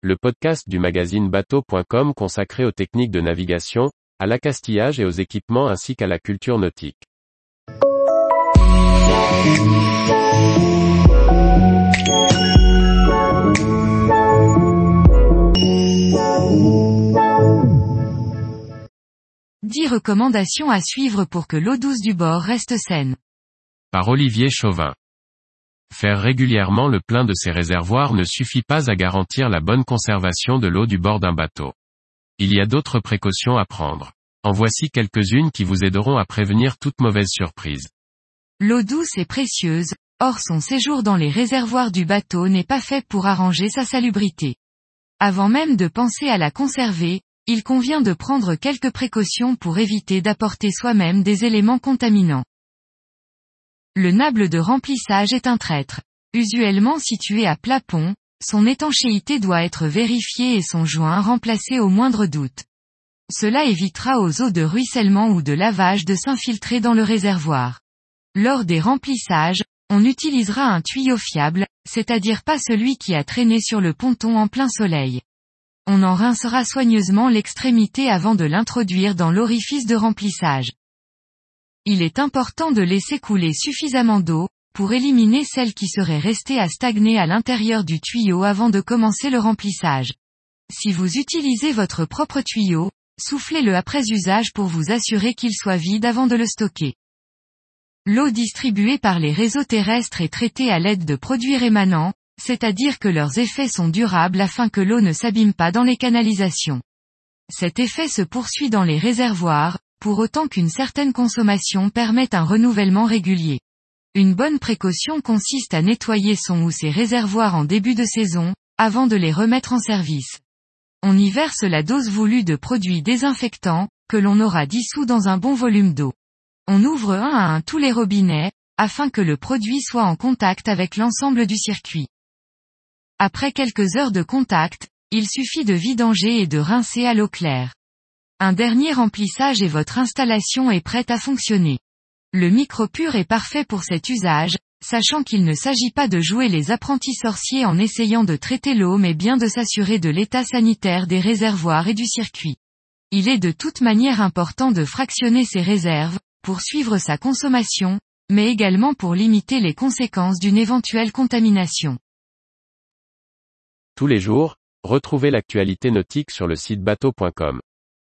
le podcast du magazine bateau.com consacré aux techniques de navigation, à l'accastillage et aux équipements ainsi qu'à la culture nautique. Dix recommandations à suivre pour que l'eau douce du bord reste saine. Par Olivier Chauvin. Faire régulièrement le plein de ces réservoirs ne suffit pas à garantir la bonne conservation de l'eau du bord d'un bateau. Il y a d'autres précautions à prendre. En voici quelques-unes qui vous aideront à prévenir toute mauvaise surprise. L'eau douce est précieuse, or son séjour dans les réservoirs du bateau n'est pas fait pour arranger sa salubrité. Avant même de penser à la conserver, il convient de prendre quelques précautions pour éviter d'apporter soi-même des éléments contaminants. Le nable de remplissage est un traître. Usuellement situé à plat pont, son étanchéité doit être vérifiée et son joint remplacé au moindre doute. Cela évitera aux eaux de ruissellement ou de lavage de s'infiltrer dans le réservoir. Lors des remplissages, on utilisera un tuyau fiable, c'est-à-dire pas celui qui a traîné sur le ponton en plein soleil. On en rincera soigneusement l'extrémité avant de l'introduire dans l'orifice de remplissage. Il est important de laisser couler suffisamment d'eau, pour éliminer celle qui serait restée à stagner à l'intérieur du tuyau avant de commencer le remplissage. Si vous utilisez votre propre tuyau, soufflez-le après usage pour vous assurer qu'il soit vide avant de le stocker. L'eau distribuée par les réseaux terrestres est traitée à l'aide de produits rémanents, c'est-à-dire que leurs effets sont durables afin que l'eau ne s'abîme pas dans les canalisations. Cet effet se poursuit dans les réservoirs, pour autant qu'une certaine consommation permette un renouvellement régulier. Une bonne précaution consiste à nettoyer son ou ses réservoirs en début de saison, avant de les remettre en service. On y verse la dose voulue de produits désinfectants, que l'on aura dissous dans un bon volume d'eau. On ouvre un à un tous les robinets, afin que le produit soit en contact avec l'ensemble du circuit. Après quelques heures de contact, il suffit de vidanger et de rincer à l'eau claire. Un dernier remplissage et votre installation est prête à fonctionner. Le micropur est parfait pour cet usage, sachant qu'il ne s'agit pas de jouer les apprentis sorciers en essayant de traiter l'eau mais bien de s'assurer de l'état sanitaire des réservoirs et du circuit. Il est de toute manière important de fractionner ses réserves, pour suivre sa consommation, mais également pour limiter les conséquences d'une éventuelle contamination. Tous les jours, retrouvez l'actualité nautique sur le site bateau.com.